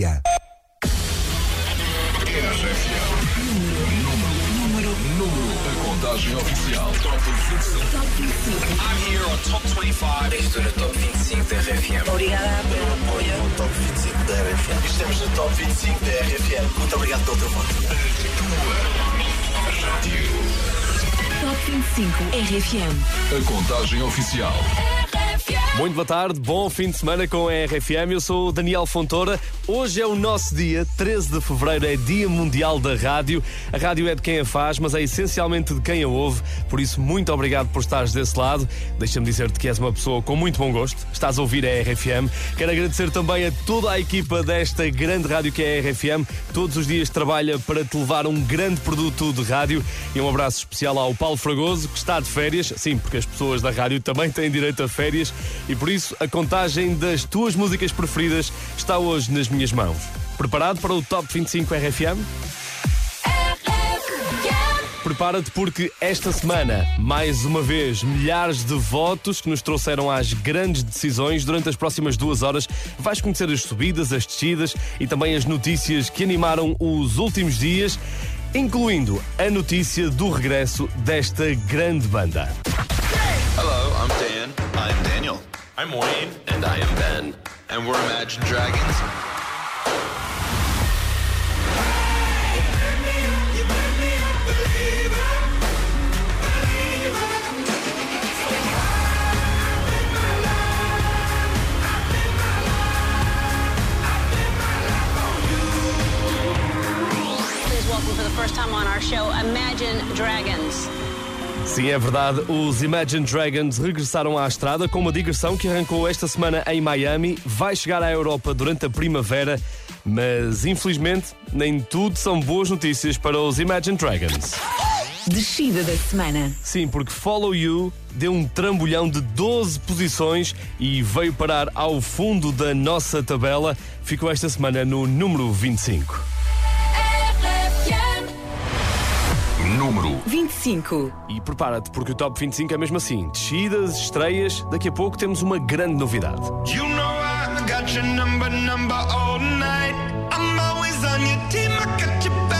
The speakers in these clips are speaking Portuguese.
frequência. Número, número, a contagem oficial. Top 25. Top 25. I'm here on Top 25. Estou no Top 25 da RFM. Obrigada pelo apoio. No Top 25 da RFM. Estamos no Top 25 da RFM. Muito obrigado pelo teu voto. Top 25 RFM. A contagem oficial. Muito boa tarde, bom fim de semana com a RFM. Eu sou o Daniel Fontoura. Hoje é o nosso dia, 13 de fevereiro, é Dia Mundial da Rádio. A rádio é de quem a faz, mas é essencialmente de quem a ouve. Por isso, muito obrigado por estares desse lado. Deixa-me dizer-te que és uma pessoa com muito bom gosto. Estás a ouvir a RFM. Quero agradecer também a toda a equipa desta grande rádio que é a RFM. Todos os dias trabalha para te levar um grande produto de rádio. E um abraço especial ao Paulo Fragoso, que está de férias. Sim, porque as pessoas da rádio também têm direito a férias e por isso a contagem das tuas músicas preferidas está hoje nas minhas mãos. Preparado para o Top 25 RFM? Prepara-te porque esta semana, mais uma vez, milhares de votos que nos trouxeram às grandes decisões. Durante as próximas duas horas vais conhecer as subidas, as descidas e também as notícias que animaram os últimos dias, incluindo a notícia do regresso desta grande banda. Hello, I'm Dan. I'm Daniel. I'm Wayne. And I am Ben. And we're Imagine Dragons. Please welcome for the first time on our show Imagine Dragons. Sim, é verdade. Os Imagine Dragons regressaram à estrada com uma digressão que arrancou esta semana em Miami. Vai chegar à Europa durante a primavera, mas infelizmente nem tudo são boas notícias para os Imagine Dragons. Descida da semana. Sim, porque Follow You deu um trambolhão de 12 posições e veio parar ao fundo da nossa tabela. Ficou esta semana no número 25. Número 25. E prepara-te, porque o Top 25 é mesmo assim: descidas, estreias. Daqui a pouco temos uma grande novidade. You know I got your number, number all night. I'm always on your team, I got your back,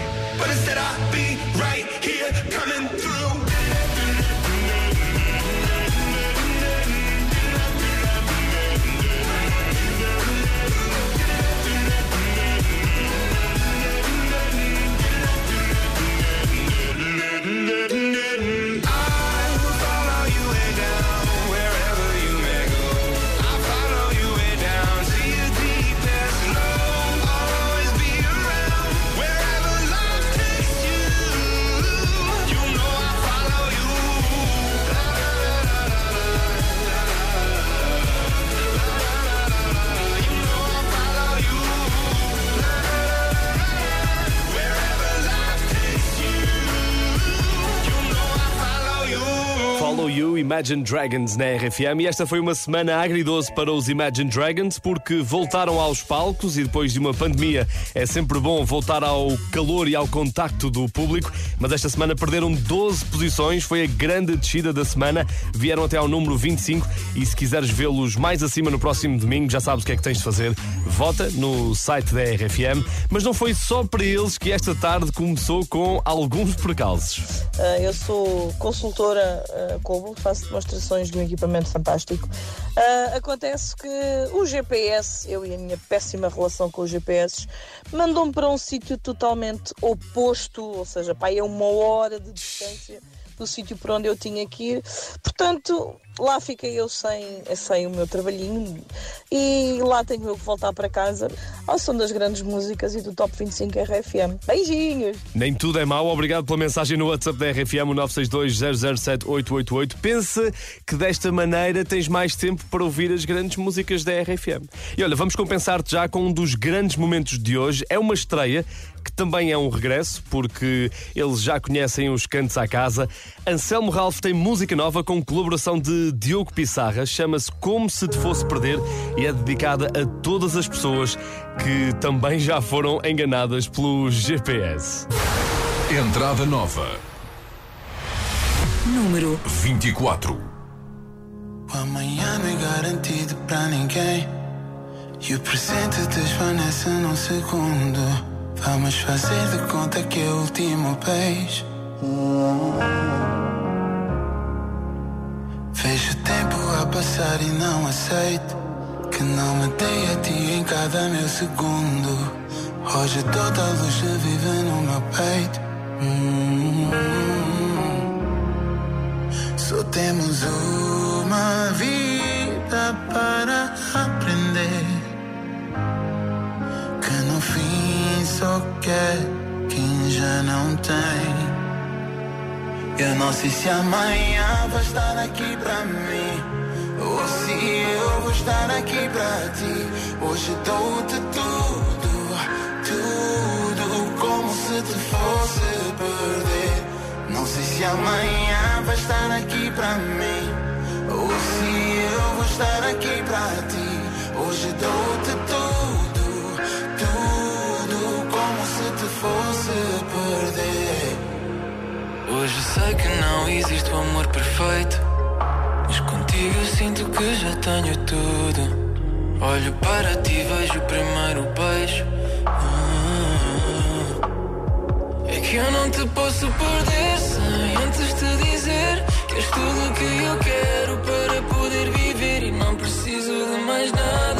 Imagine Dragons na RFM. E esta foi uma semana agridoce para os Imagine Dragons porque voltaram aos palcos e depois de uma pandemia é sempre bom voltar ao calor e ao contacto do público. Mas esta semana perderam 12 posições, foi a grande descida da semana. Vieram até ao número 25 e se quiseres vê-los mais acima no próximo domingo, já sabes o que é que tens de fazer. Vota no site da RFM. Mas não foi só para eles que esta tarde começou com alguns percalços. Uh, eu sou consultora uh, faço demonstrações de um equipamento fantástico. Uh, acontece que o GPS, eu e a minha péssima relação com os GPS, mandou-me para um sítio totalmente oposto, ou seja, pá, é uma hora de distância do sítio por onde eu tinha que ir. Portanto, lá fiquei eu sem, sem o meu trabalhinho e lá tenho eu que voltar para casa ao som das grandes músicas e do Top 25 RFM. Beijinhos! Nem tudo é mau, obrigado pela mensagem no WhatsApp da RFM, o 962-007-888. Pensa que desta maneira tens mais tempo para ouvir as grandes músicas da RFM. E olha, vamos compensar-te já com um dos grandes momentos de hoje. É uma estreia que também é um regresso, porque eles já conhecem os cantos à casa. Anselmo Ralph tem música nova com colaboração de Diogo Pissarra, chama-se Como Se Te Fosse Perder e é dedicada a todas as pessoas que também já foram enganadas pelo GPS. Entrada nova. Número 24. O amanhã não é garantido para ninguém. E o presente desvanece num segundo. Vamos fazer de conta que é o último beijo. Vejo o tempo a passar e não aceito que não me dei a ti em cada meu segundo. Hoje toda a luz vive no meu peito. Hum. Só temos uma vida para aprender. Fim só quer quem já não tem. Eu não sei se amanhã vai estar aqui pra mim. Ou se eu vou estar aqui pra ti. Hoje dou-te tudo, tudo como se te fosse perder. Não sei se amanhã vai estar aqui pra mim. Ou se eu vou estar aqui pra ti. Hoje dou-te sei que não existe o amor perfeito. Mas contigo eu sinto que já tenho tudo. Olho para ti, vejo o primeiro beijo. Ah, é que eu não te posso perder sem antes te dizer que és tudo o que eu quero para poder viver. E não preciso de mais nada,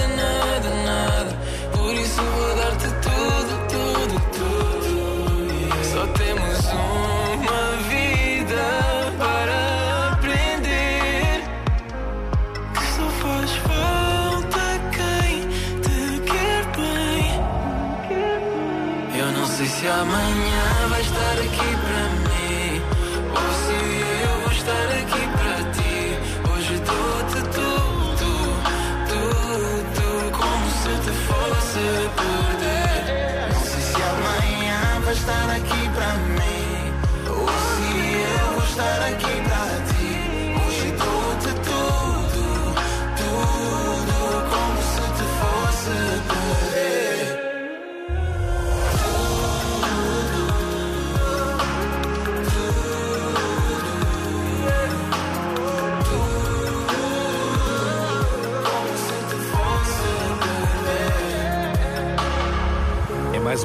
amanhã vai estar aqui para mim. Ou se eu vou estar aqui para ti. Hoje dou-te tudo, tudo. Como se te fosse perder. Não sei se amanhã vai estar aqui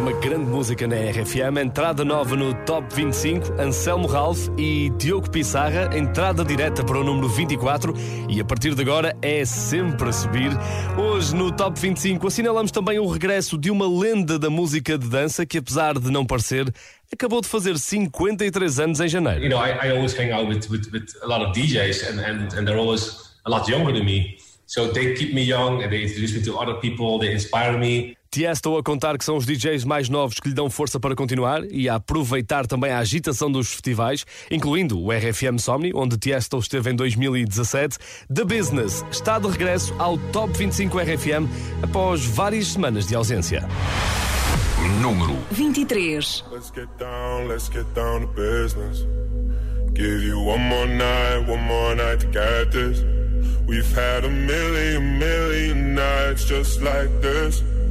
uma grande música na RFM, entrada nova no Top 25, Anselmo Ralph e Diogo Pissarra, entrada direta para o número 24 e a partir de agora é sempre a subir. Hoje no Top 25 assinalamos também o regresso de uma lenda da música de dança que apesar de não parecer, acabou de fazer 53 anos em janeiro. you know, I, I always hang out with, with, with a lot of DJs, and, and, and they're always a lot younger than me. So they keep me young, and they introduce me to other people. They inspire me. Tiesto a contar que são os DJs mais novos que lhe dão força para continuar e a aproveitar também a agitação dos festivais, incluindo o RFM Somni, onde Tiesto esteve em 2017. The Business está de regresso ao Top 25 RFM após várias semanas de ausência. Número 23. Let's get down, let's get down to business. Give you one more night, one more night to get this. We've had a million, million nights just like this.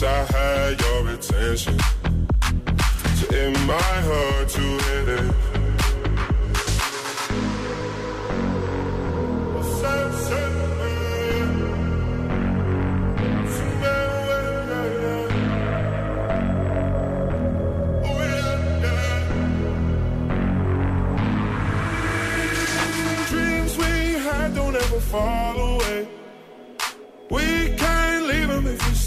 I had your attention. So it might hurt to hit it. Dreams we had don't ever fall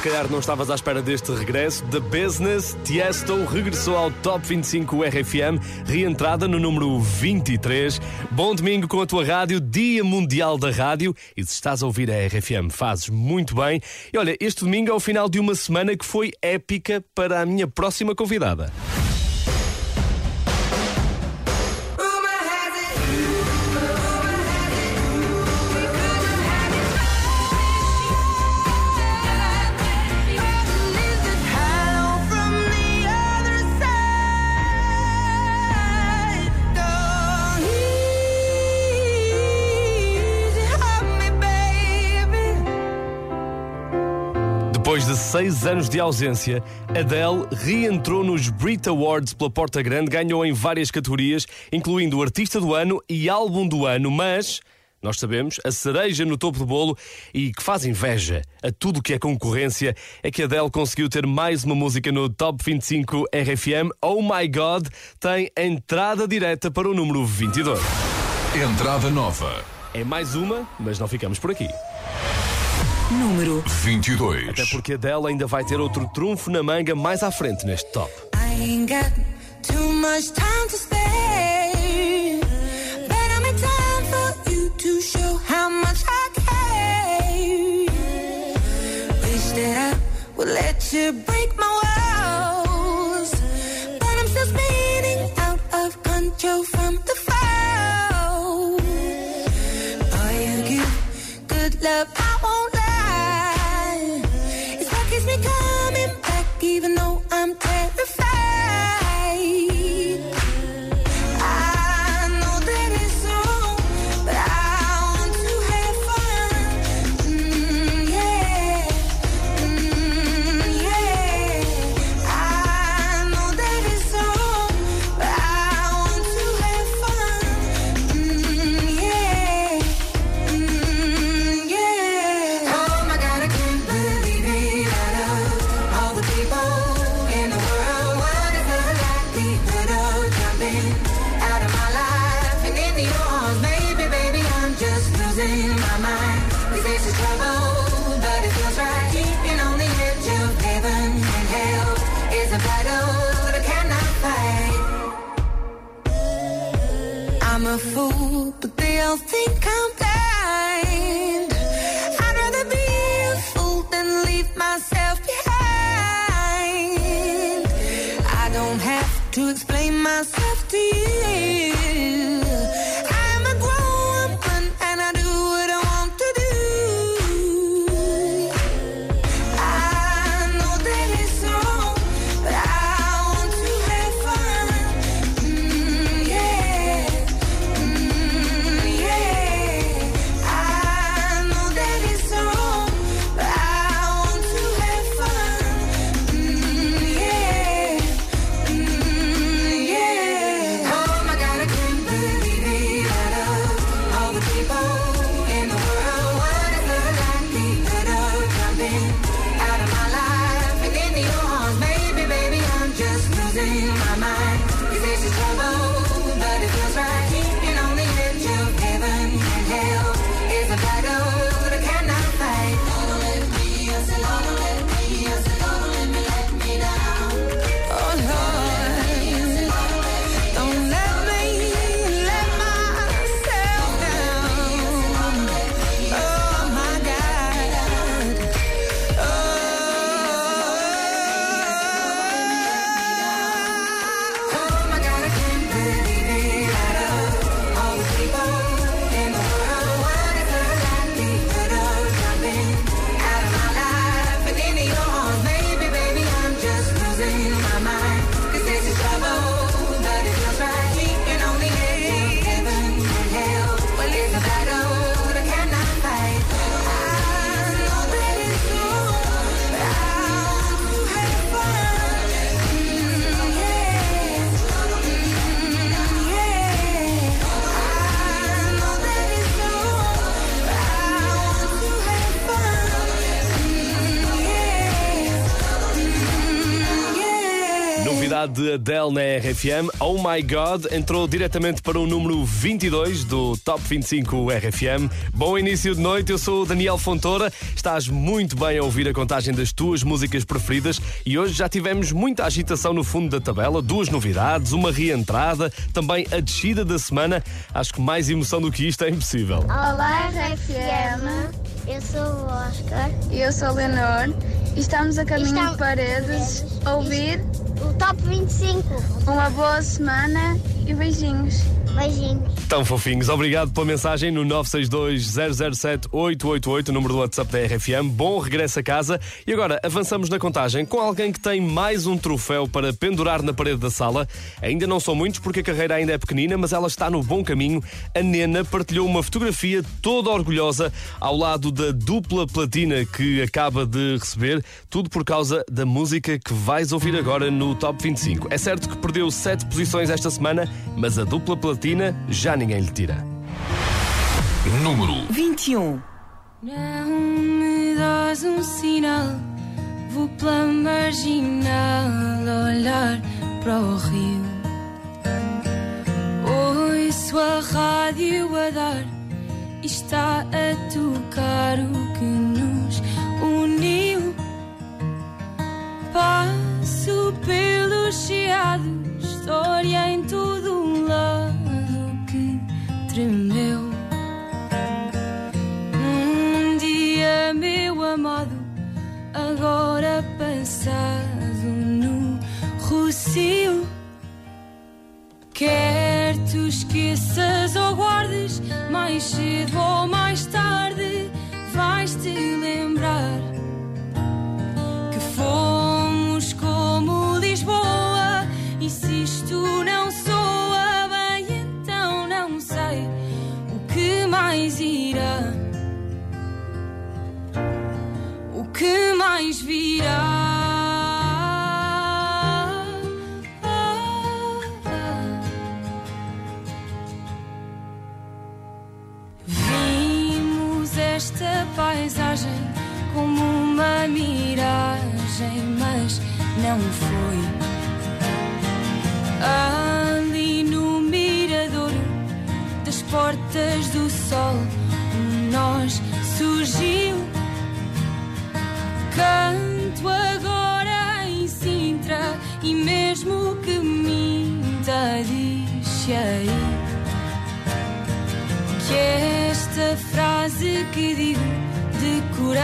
Se calhar não estavas à espera deste regresso. The Business, Tiesto regressou ao Top 25 RFM, reentrada no número 23. Bom domingo com a tua rádio, Dia Mundial da Rádio. E se estás a ouvir a RFM, fazes muito bem. E olha, este domingo é o final de uma semana que foi épica para a minha próxima convidada. Seis anos de ausência, Adele reentrou nos Brit Awards pela Porta Grande, ganhou em várias categorias, incluindo Artista do Ano e Álbum do Ano, mas nós sabemos, a cereja no topo do bolo e que faz inveja a tudo que é concorrência é que Adele conseguiu ter mais uma música no Top 25 RFM. Oh My God tem entrada direta para o número 22. Entrada nova. É mais uma, mas não ficamos por aqui. Número 22. Até porque Adele ainda vai ter outro trunfo na manga mais à frente neste top. I ain't got too much time to spare. But I'm in time for you to show how much I care. Wish that I would let you break my walls. But I'm still spinning out of control from the out of my life and into yours? Maybe, baby, I'm just losing my mind. This is trouble, but it feels right. Keeping on the edge of heaven and hell is a battle that I cannot fight. I'm a fool, but they they'll think I'm blind. I'd rather be a fool than leave myself to explain myself to you. De Adele na RFM, Oh My God, entrou diretamente para o número 22 do Top 25 RFM. Bom início de noite, eu sou o Daniel Fontoura. Estás muito bem a ouvir a contagem das tuas músicas preferidas e hoje já tivemos muita agitação no fundo da tabela, duas novidades, uma reentrada, também a descida da semana. Acho que mais emoção do que isto é impossível. Olá, RFM. Eu sou o Oscar. E eu sou a Leonor. E estamos a caminho de paredes a ouvir o Top 25. Uma boa semana e beijinhos. Beijinhos. Tão fofinhos. Obrigado pela mensagem no 962-007-888, o número do WhatsApp da RFM. Bom regresso a casa. E agora avançamos na contagem com alguém que tem mais um troféu para pendurar na parede da sala. Ainda não são muitos porque a carreira ainda é pequenina, mas ela está no bom caminho. A Nena partilhou uma fotografia toda orgulhosa ao lado da dupla platina que acaba de receber, tudo por causa da música que vais ouvir agora no Top 25. É certo que perdeu sete posições esta semana, mas a dupla platina já ninguém lhe tira. Número 21. Não me dás um sinal, vou pela marginal olhar para o rio. Ouço a rádio a dar está a tocar o que nos uniu. Passo pelo chiado, história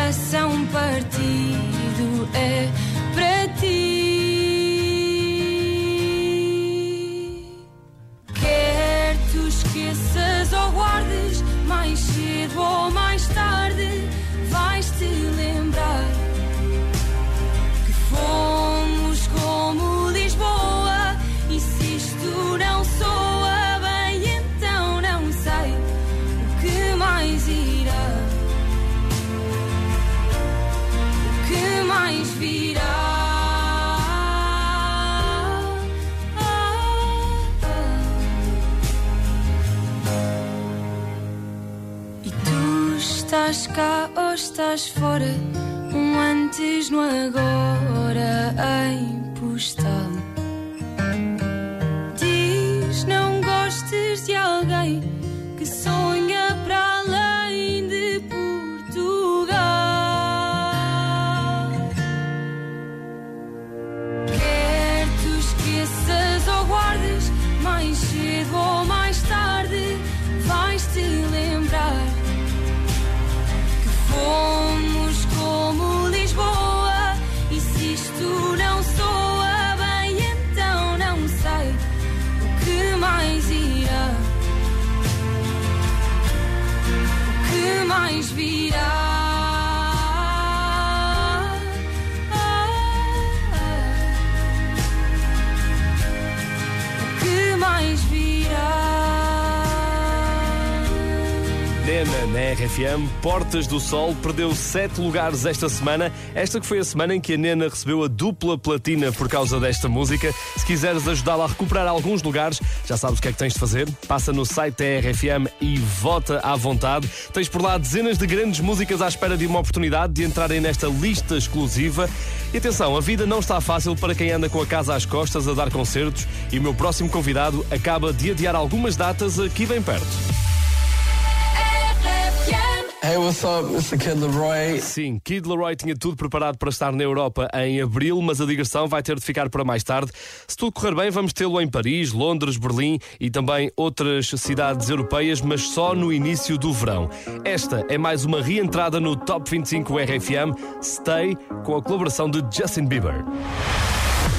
coração partido é para ti. Quer tu esqueças ou guardes, mais cedo ou mais tarde, vais-te lembrar estás fora? Um antes no agora em RFM, Portas do Sol, perdeu sete lugares esta semana. Esta que foi a semana em que a Nena recebeu a dupla platina por causa desta música. Se quiseres ajudá-la a recuperar alguns lugares, já sabes o que é que tens de fazer. Passa no site da RFM e vota à vontade. Tens por lá dezenas de grandes músicas à espera de uma oportunidade de entrarem nesta lista exclusiva. E atenção, a vida não está fácil para quem anda com a casa às costas a dar concertos e o meu próximo convidado acaba de adiar algumas datas aqui bem perto. Hey, what's up? It's the Kid Leroy. Sim, Kid Leroy tinha tudo preparado para estar na Europa em abril, mas a digressão vai ter de ficar para mais tarde. Se tudo correr bem, vamos tê-lo em Paris, Londres, Berlim e também outras cidades europeias, mas só no início do verão. Esta é mais uma reentrada no Top 25 RFM Stay, com a colaboração de Justin Bieber.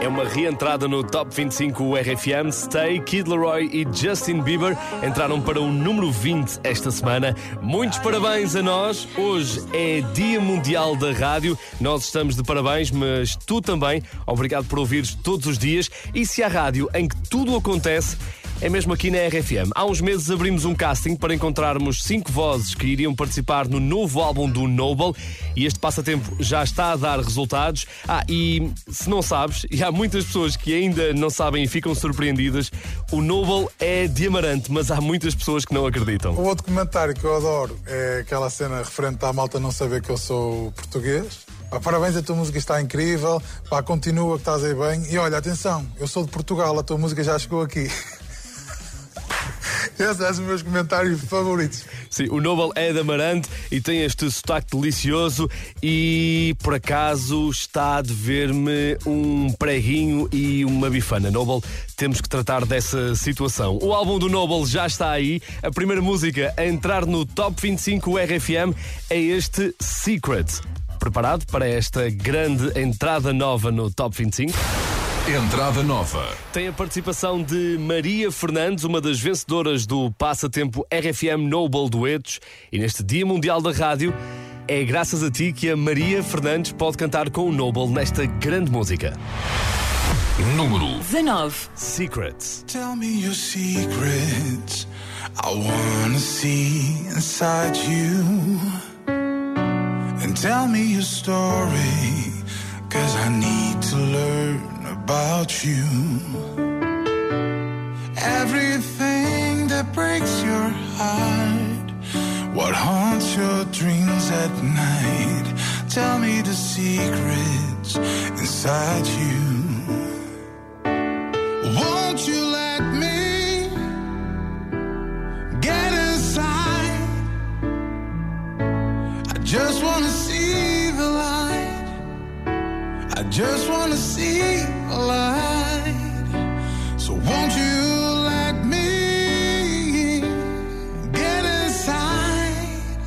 É uma reentrada no Top 25 RFM. Stay, Kid Leroy e Justin Bieber entraram para o número 20 esta semana. Muitos parabéns a nós. Hoje é Dia Mundial da Rádio. Nós estamos de parabéns, mas tu também. Obrigado por ouvires todos os dias. E se há rádio em que tudo acontece, é mesmo aqui na RFM. Há uns meses abrimos um casting para encontrarmos cinco vozes que iriam participar no novo álbum do Noble e este passatempo já está a dar resultados. Ah, e se não sabes, e há muitas pessoas que ainda não sabem e ficam surpreendidas, o Noble é de Amarante, mas há muitas pessoas que não acreditam. O outro comentário que eu adoro é aquela cena referente à malta não saber que eu sou português. Parabéns, a tua música está incrível. Pá, continua que estás aí bem. E olha, atenção, eu sou de Portugal, a tua música já chegou aqui. Esses são os meus comentários favoritos. Sim, o Noble é de Amarante e tem este sotaque delicioso e por acaso está a dever-me um preguinho e uma bifana. Noble, temos que tratar dessa situação. O álbum do Noble já está aí. A primeira música a entrar no Top 25 RFM é este Secret. Preparado para esta grande entrada nova no Top 25? Entrada nova. Tem a participação de Maria Fernandes, uma das vencedoras do Passatempo RFM Noble Duetos. E neste Dia Mundial da Rádio, é graças a ti que a Maria Fernandes pode cantar com o Noble nesta grande música. Número 19. Secrets. Tell me your secrets. I wanna see inside you. And tell me your story. Cause I need to learn about you. Everything that breaks your heart. What haunts your dreams at night. Tell me the secrets inside you. Won't you let me get inside? Just wanna see the light. So won't you let me get inside?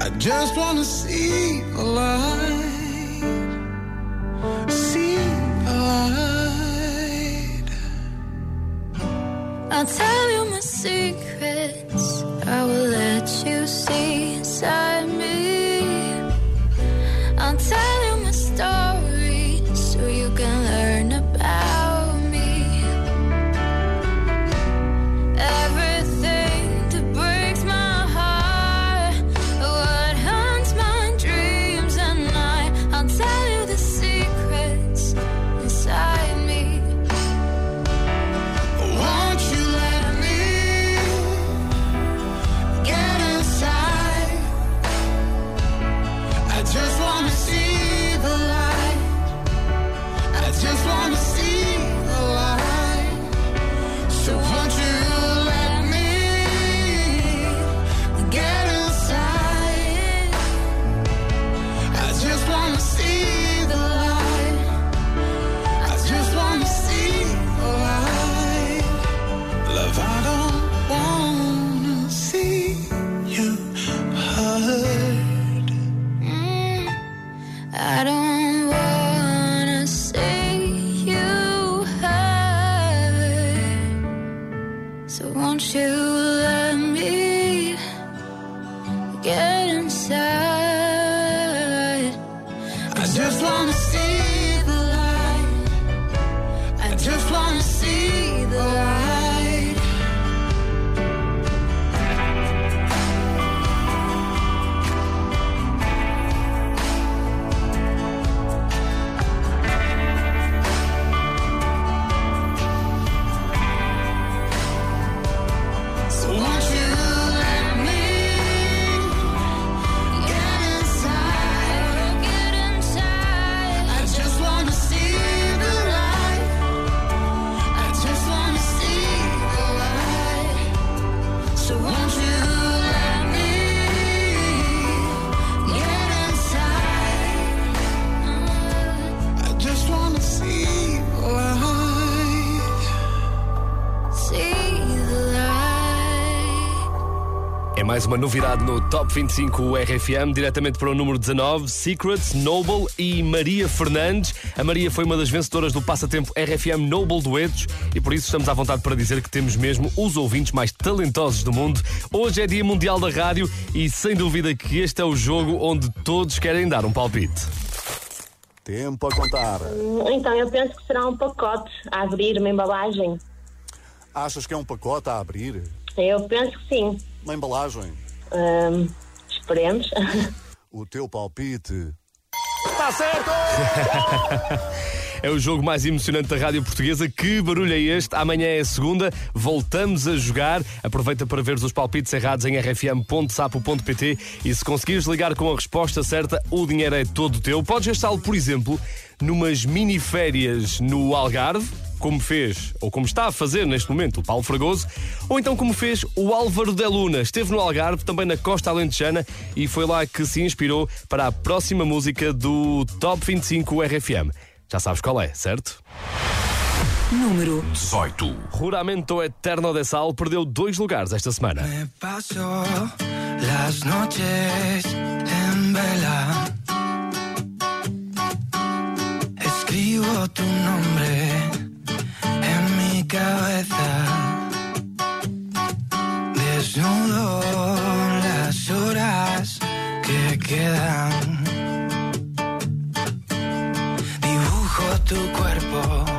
I just wanna see the light. See the light. I'll tell you my secrets. I will let you see inside me. I'll tell you É mais uma novidade no Top 25 RFM, diretamente para o número 19, Secrets, Noble e Maria Fernandes. A Maria foi uma das vencedoras do passatempo RFM Noble Duetos e por isso estamos à vontade para dizer que temos mesmo os ouvintes mais talentosos do mundo. Hoje é Dia Mundial da Rádio e sem dúvida que este é o jogo onde todos querem dar um palpite. Tempo a contar. Então, eu penso que será um pacote a abrir, uma embalagem. Achas que é um pacote a abrir? Eu penso que sim. Uma embalagem? Esperemos. O teu palpite. Está certo! É o jogo mais emocionante da rádio portuguesa. Que barulho é este? Amanhã é segunda, voltamos a jogar. Aproveita para ver os palpites errados em rfm.sapo.pt e se conseguires ligar com a resposta certa, o dinheiro é todo teu. Podes gastá-lo, por exemplo, numas mini férias no Algarve como fez, ou como está a fazer neste momento, o Paulo Fragoso, ou então como fez o Álvaro de Luna. Esteve no Algarve, também na Costa Alentejana, e foi lá que se inspirou para a próxima música do Top 25 RFM. Já sabes qual é, certo? Número 18. Juramento Eterno de Sal perdeu dois lugares esta semana. Paso las noches en vela. Escribo tu nombre en mi cabeza. Desnudo las horas que quedan. Tu cuerpo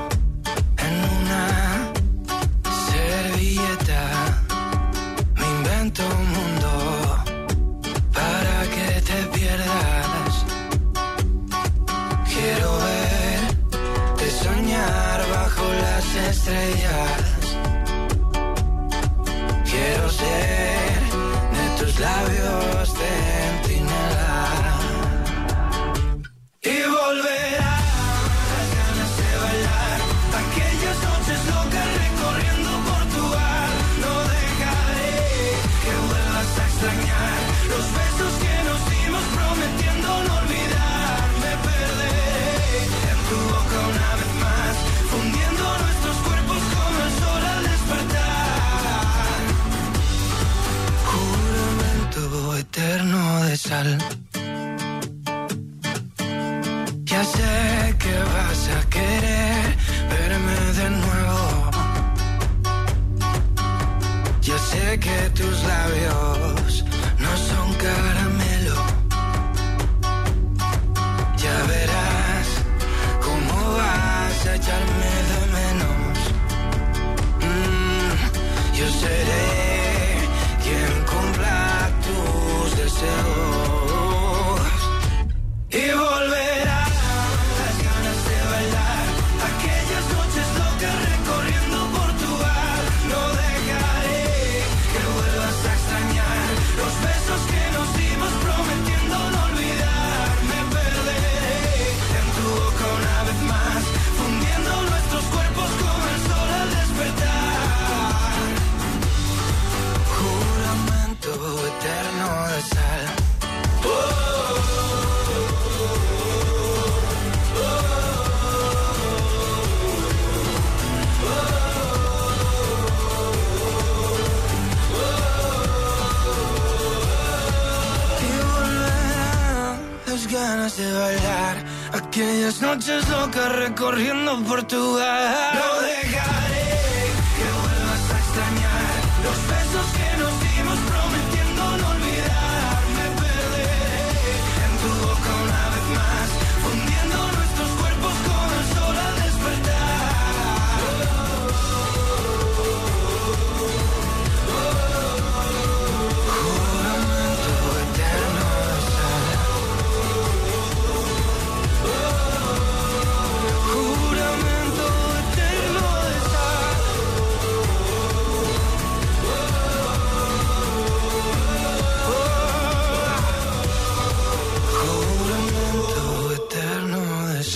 de bailar aquellas noches locas recorriendo Portugal. No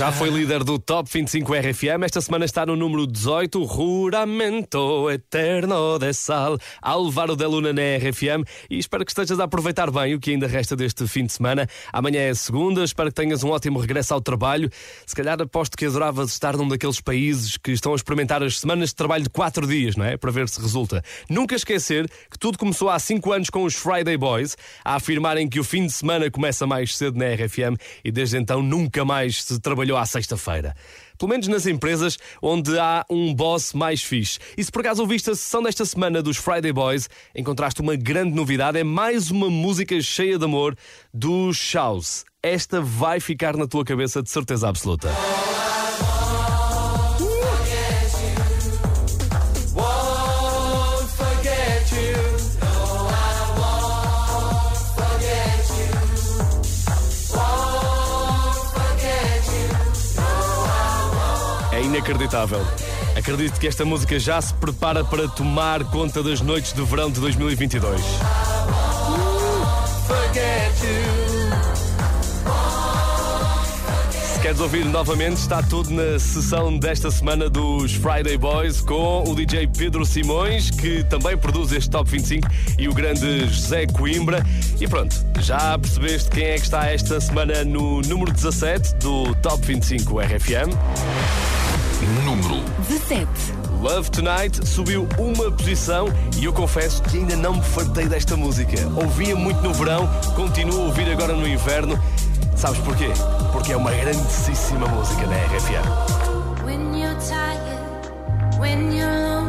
Já foi líder do Top 25 RFM. Esta semana está no número 18, Juramento Eterno de Sal, Álvaro de Luna na RFM. E espero que estejas a aproveitar bem o que ainda resta deste fim de semana. Amanhã é segunda, espero que tenhas um ótimo regresso ao trabalho. Se calhar aposto que adoravas estar num daqueles países que estão a experimentar as semanas de trabalho de 4 dias, não é? Para ver se resulta. Nunca esquecer que tudo começou há 5 anos com os Friday Boys, a afirmarem que o fim de semana começa mais cedo na RFM e desde então nunca mais se trabalhou à sexta-feira. Pelo menos nas empresas onde há um boss mais fixe. E se por acaso ouviste a sessão desta semana dos Friday Boys, encontraste uma grande novidade. É mais uma música cheia de amor dos Shouse. Esta vai ficar na tua cabeça de certeza absoluta. Whoa. Inacreditável. Acredito que esta música já se prepara para tomar conta das noites de verão de 2022. Se queres ouvir novamente, está tudo na sessão desta semana dos Friday Boys com o DJ Pedro Simões, que também produz este Top 25, e o grande José Coimbra. E pronto, já percebeste quem é que está esta semana no número 17 do Top 25 RFM? Número 17. Love Tonight subiu uma posição e eu confesso que ainda não me fartei desta música. Ouvia muito no verão, continuo a ouvir agora no inverno. Sabes porquê? Porque é uma grandíssima música na RFM. When you're tired, when you're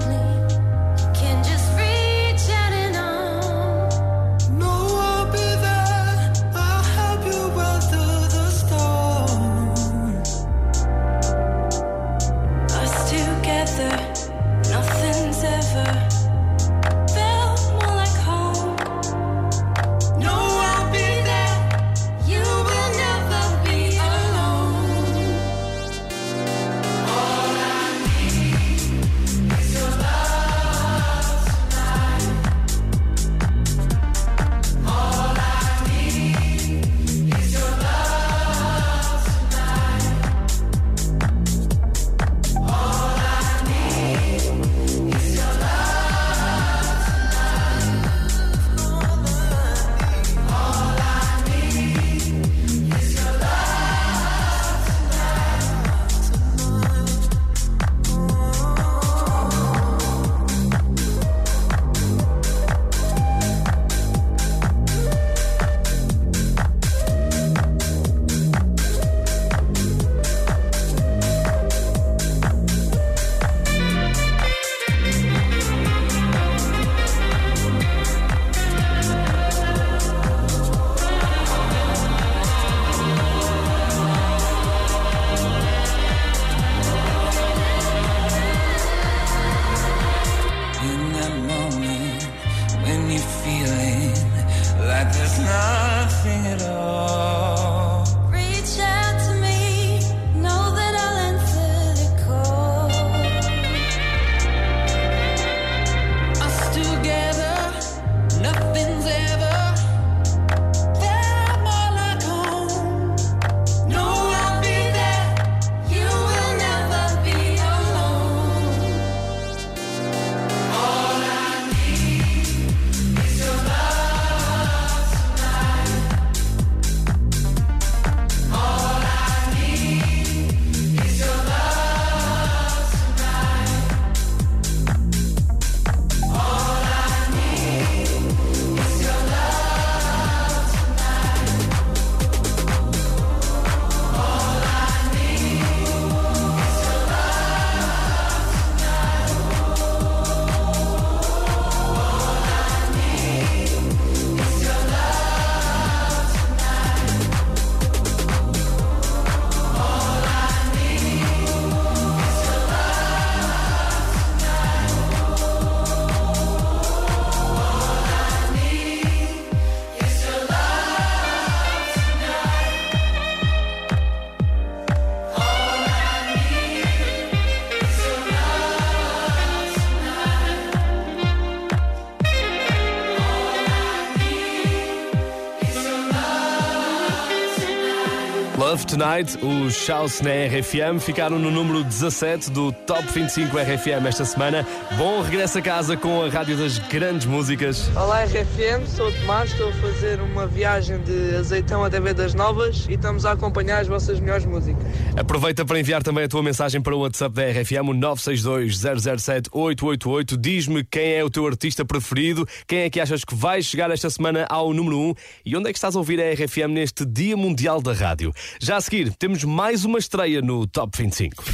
Tonight, os Shouse na RFM ficaram no número 17 do Top 25 RFM esta semana. Bom regresso a casa com a rádio das grandes músicas. Olá RFM, sou o Tomás, estou a fazer uma viagem de azeitão até Vedas Novas e estamos a acompanhar as vossas melhores músicas. Aproveita para enviar também a tua mensagem para o WhatsApp da RFM, o 962-007-888. Diz-me quem é o teu artista preferido, quem é que achas que vai chegar esta semana ao número 1 e onde é que estás a ouvir a RFM neste Dia Mundial da Rádio. Já a seguir, temos mais uma estreia no Top 25.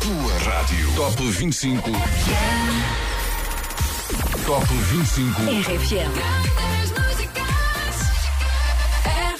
Tua rádio. Top 25. Top 25. RFM.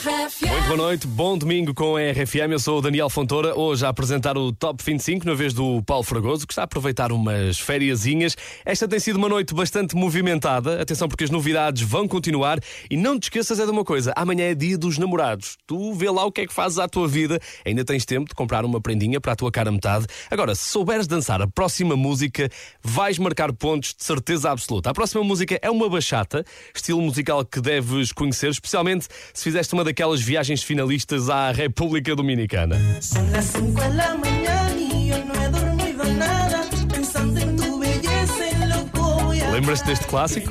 Muito boa noite, bom domingo com a RFM. Eu sou o Daniel Fontoura, hoje a apresentar o Top 25, na vez do Paulo Fragoso, que está a aproveitar umas fériasinhas. Esta tem sido uma noite bastante movimentada. Atenção, porque as novidades vão continuar. E não te esqueças é de uma coisa: amanhã é dia dos namorados. Tu vê lá o que é que fazes à tua vida. Ainda tens tempo de comprar uma prendinha para a tua cara metade. Agora, se souberes dançar a próxima música, vais marcar pontos de certeza absoluta. A próxima música é uma bachata, estilo musical que deves conhecer, especialmente se fizeste uma daquelas viagens finalistas à República Dominicana. Son las 5 de la mañana y yo no he dormido nada. Pensando en tu belleza y lo que voy a Lembras-te deste clássico?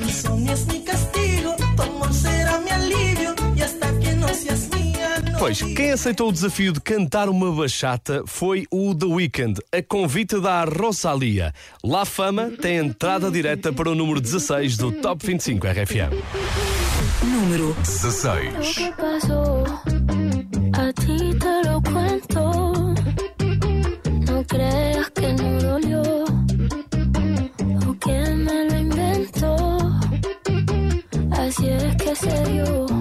Pois, quem aceitou o desafio de cantar uma bachata foi o The Weeknd, a convite da Rosalia. La Fama tem entrada direta para o número 16 do Top 25 RFM. Número 16. Lo que pasó, a ti te lo cuento. No creas que no dolió o que me lo inventó. Así es que se dio.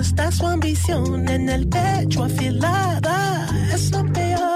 Está su ambición en el pecho afilada. Es lo peor.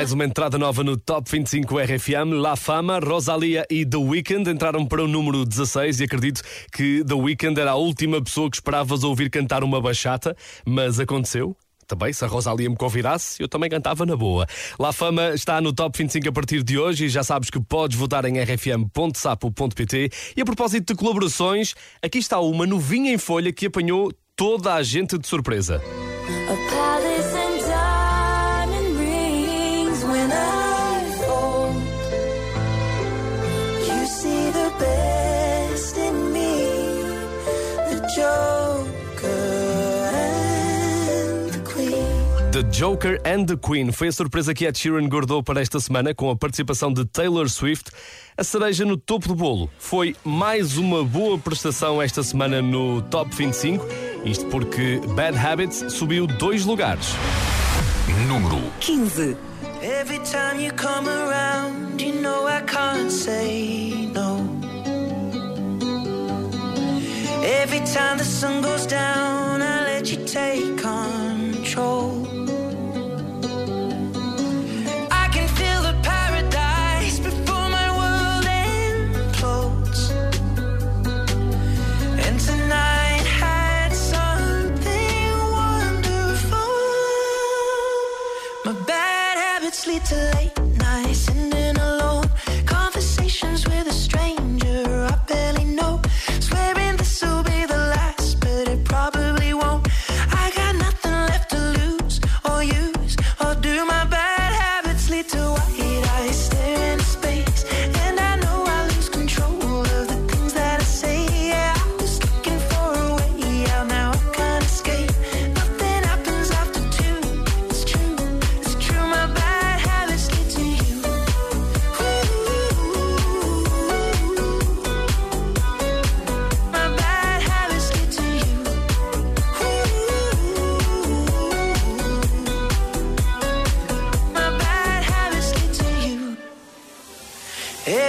Mais uma entrada nova no Top 25 RFM. La Fama, Rosalia e The Weeknd entraram para o número 16 e acredito que The Weeknd era a última pessoa que esperavas ouvir cantar uma bachata, mas aconteceu. Também, se a Rosalia me convidasse, eu também cantava na boa. La Fama está no Top 25 a partir de hoje e já sabes que podes votar em rfm.sapo.pt. E a propósito de colaborações, aqui está uma novinha em folha que apanhou toda a gente de surpresa. Joker and the Queen foi a surpresa que Ed Sheeran guardou para esta semana com a participação de Taylor Swift. A cereja no topo do bolo foi mais uma boa prestação esta semana no Top 25. Isto porque Bad Habits subiu dois lugares. Número 15. Every time you come around, you know I can't say no. Every time the sun goes down, I let you take control.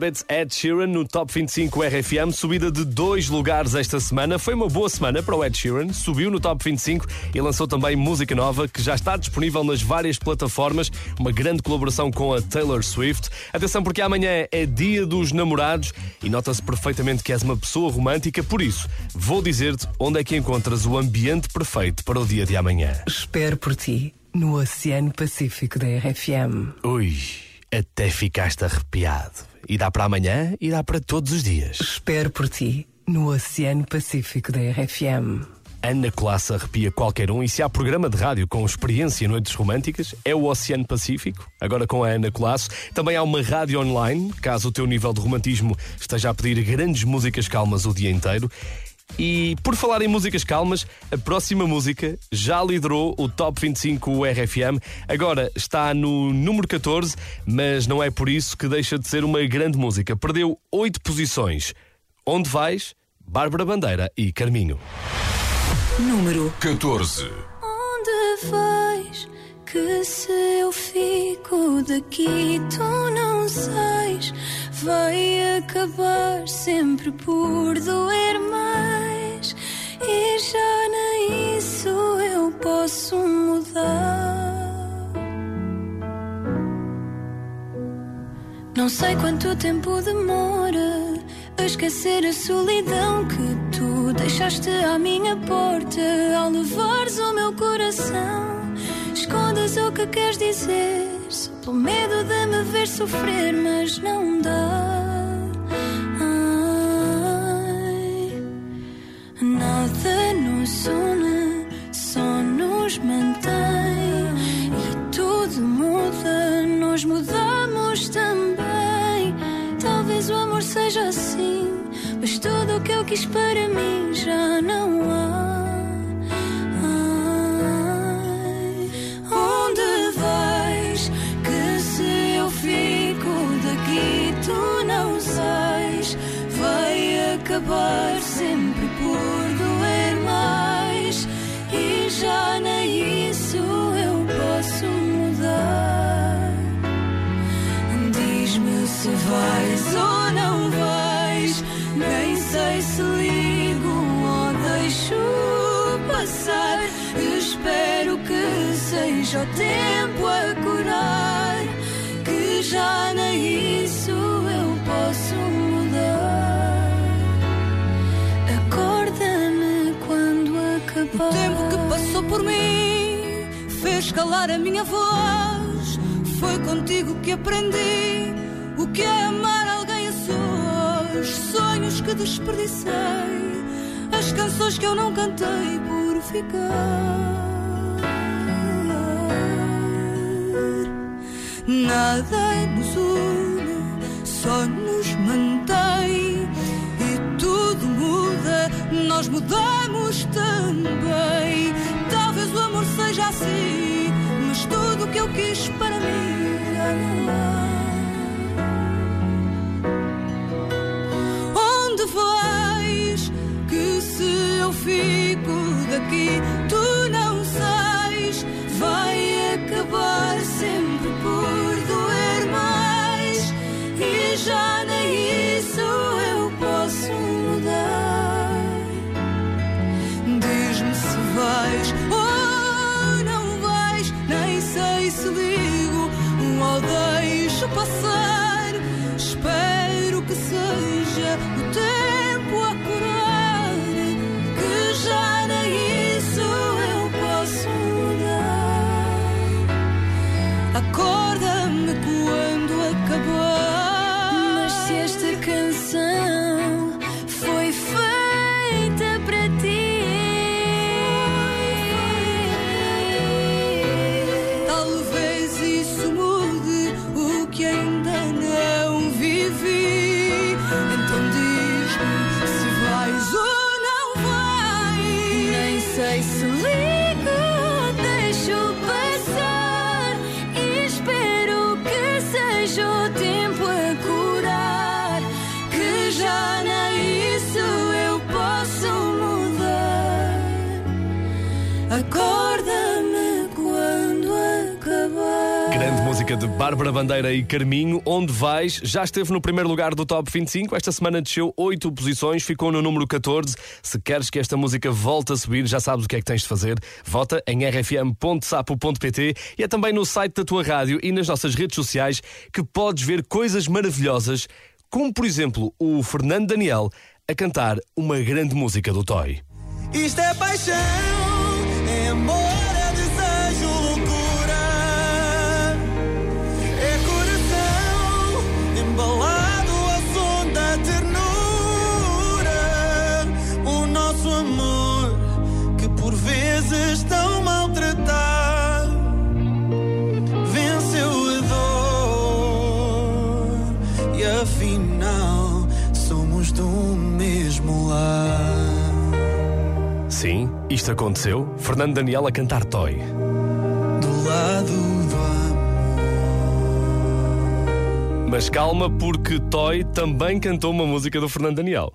Habits, Ed Sheeran no Top 25 RFM, subida de dois lugares esta semana. Foi uma boa semana para o Ed Sheeran, subiu no Top 25 e lançou também música nova que já está disponível nas várias plataformas. Uma grande colaboração com a Taylor Swift. Atenção, porque amanhã é dia dos namorados e nota-se perfeitamente que és uma pessoa romântica, por isso vou dizer-te onde é que encontras o ambiente perfeito para o dia de amanhã. Espero por ti no Oceano Pacífico da RFM. Ui, até ficaste arrepiado. E dá para amanhã e dá para todos os dias. Espero por ti no Oceano Pacífico da RFM. Ana Colasso arrepia qualquer um e se há programa de rádio com experiência em noites românticas, é o Oceano Pacífico, agora com a Ana Colasso. Também há uma rádio online, caso o teu nível de romantismo esteja a pedir grandes músicas calmas o dia inteiro. E por falar em músicas calmas, a próxima música já liderou o Top 25 RFM, agora está no número 14, mas não é por isso que deixa de ser uma grande música. Perdeu 8 posições. Onde vais? Bárbara Bandeira e Carminho. Número 14. Onde vais? Que se eu fico daqui, tu não sais. Vai acabar sempre por doer já nem isso eu posso mudar. Não sei quanto tempo demora a esquecer a solidão que tu deixaste à minha porta ao levares o meu coração. Escondas o que queres dizer, só pelo medo de me ver sofrer, mas não dá. Ai, une, só nos mantém e tudo muda, nós mudamos também. Talvez o amor seja assim, mas tudo o que eu quis para mim já não tempo a curar. Que já nem isso eu posso mudar. Acorda-me quando acabar. O tempo que passou por mim fez calar a minha voz. Foi contigo que aprendi o que é amar alguém a sós. Sonhos que desperdicei, as canções que eu não cantei por ficar. Nada nos une, só nos mantém. E tudo muda, nós mudamos também. Talvez o amor seja assim, mas tudo o que eu quis para mim já não há. Onde vais? Que se eu fico música de Bárbara Bandeira e Carminho. Onde vais? Já esteve no primeiro lugar do Top 25. Esta semana desceu 8 posições, ficou no número 14. Se queres que esta música volte a subir, já sabes o que é que tens de fazer. Vota em rfm.sapo.pt e é também no site da tua rádio e nas nossas redes sociais que podes ver coisas maravilhosas, como por exemplo o Fernando Daniel a cantar uma grande música do Toy. Isto é paixão, é amor, lar. Sim, isto aconteceu. Fernando Daniel a cantar Toy. Do lado do Mas calma, porque Toy também cantou uma música do Fernando Daniel.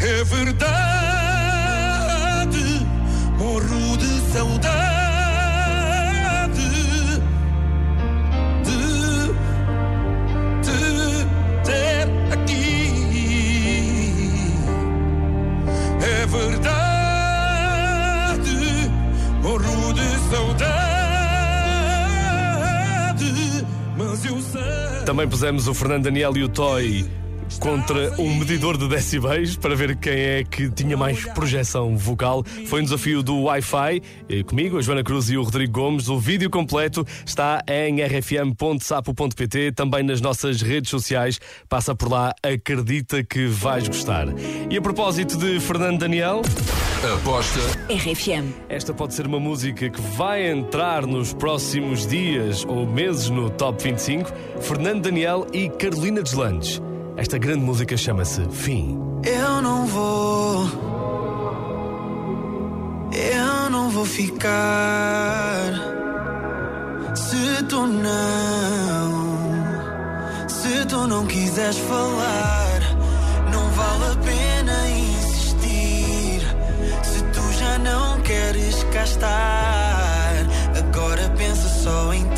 É verdade, morro de saudade É verdade, morro de saudade, mas eu sei. Também pusemos o Fernando Daniel e o Toy contra um medidor de decibéis para ver quem é que tinha mais projeção vocal. Foi um desafio do Wi-Fi. E Comigo, a Joana Cruz e o Rodrigo Gomes. O vídeo completo está em rfm.sapo.pt, também nas nossas redes sociais. Passa por lá, acredita que vais gostar. E a propósito de Fernando Daniel. Aposta RFM. Esta pode ser uma música que vai entrar nos próximos dias ou meses no Top 25. Fernando Daniel e Carolina Deslandes. Esta grande música chama-se Fim. Eu não vou. Eu não vou ficar. Se tu não. Se tu não quiseres falar, não vale a pena insistir. Se tu já não queres cá estar, agora pensa só em ti,